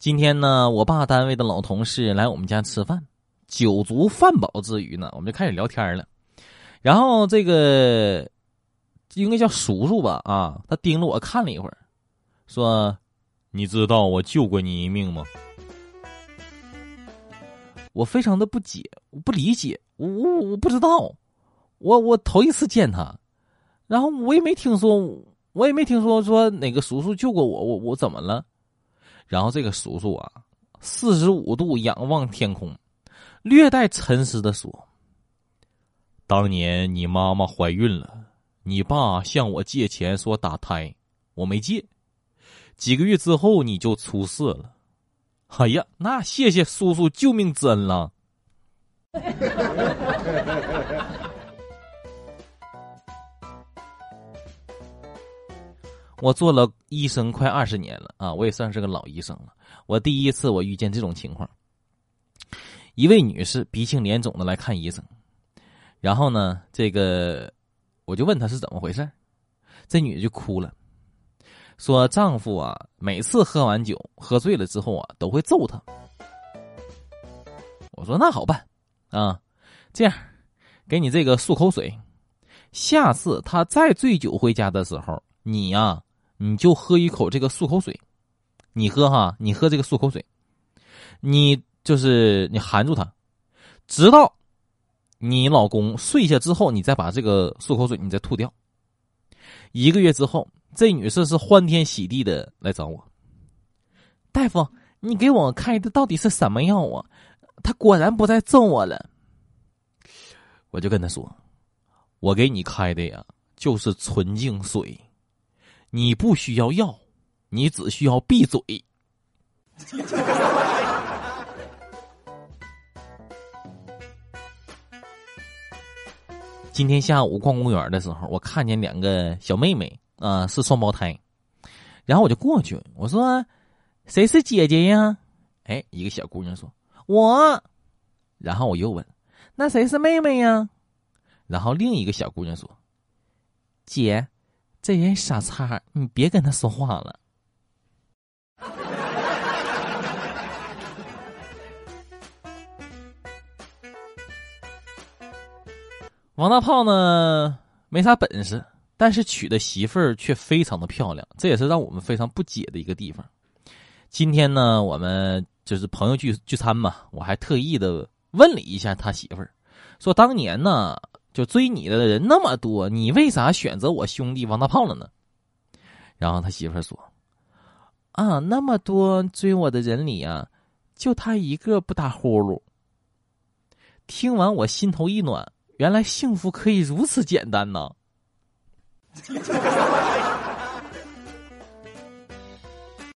今天呢，我爸单位的老同事来我们家吃饭，酒足饭饱之余呢，我们就开始聊天了。然后这个应该叫叔叔吧，啊，他盯着我看了一会儿，说：“你知道我救过你一命吗？”我非常的不解，我不理解，我我我不知道，我我头一次见他，然后我也没听说，我也没听说说哪个叔叔救过我，我我怎么了？然后这个叔叔啊，四十五度仰望天空，略带沉思的说：“当年你妈妈怀孕了，你爸向我借钱说打胎，我没借，几个月之后你就出事了。”哎呀，那谢谢叔叔救命之恩了。我做了医生快二十年了啊，我也算是个老医生了。我第一次我遇见这种情况，一位女士鼻青脸肿的来看医生，然后呢，这个我就问她是怎么回事，这女的就哭了。说丈夫啊，每次喝完酒喝醉了之后啊，都会揍她。我说那好办，啊，这样，给你这个漱口水，下次他再醉酒回家的时候，你呀，你就喝一口这个漱口水，你喝哈，你喝这个漱口水，你就是你含住它，直到你老公睡下之后，你再把这个漱口水你再吐掉。一个月之后。这女士是欢天喜地的来找我，大夫，你给我开的到底是什么药啊？他果然不再揍我了。我就跟他说：“我给你开的呀，就是纯净水，你不需要药，你只需要闭嘴。”今天下午逛公园的时候，我看见两个小妹妹。啊，是双胞胎，然后我就过去，我说：“谁是姐姐呀？”哎，一个小姑娘说：“我。”然后我又问：“那谁是妹妹呀？”然后另一个小姑娘说：“姐，这人傻叉，你别跟他说话了。”王大炮呢，没啥本事。但是娶的媳妇儿却非常的漂亮，这也是让我们非常不解的一个地方。今天呢，我们就是朋友聚聚餐嘛，我还特意的问了一下他媳妇儿，说当年呢，就追你的人那么多，你为啥选择我兄弟王大炮了呢？然后他媳妇儿说：“啊，那么多追我的人里啊，就他一个不打呼噜。”听完我心头一暖，原来幸福可以如此简单呢。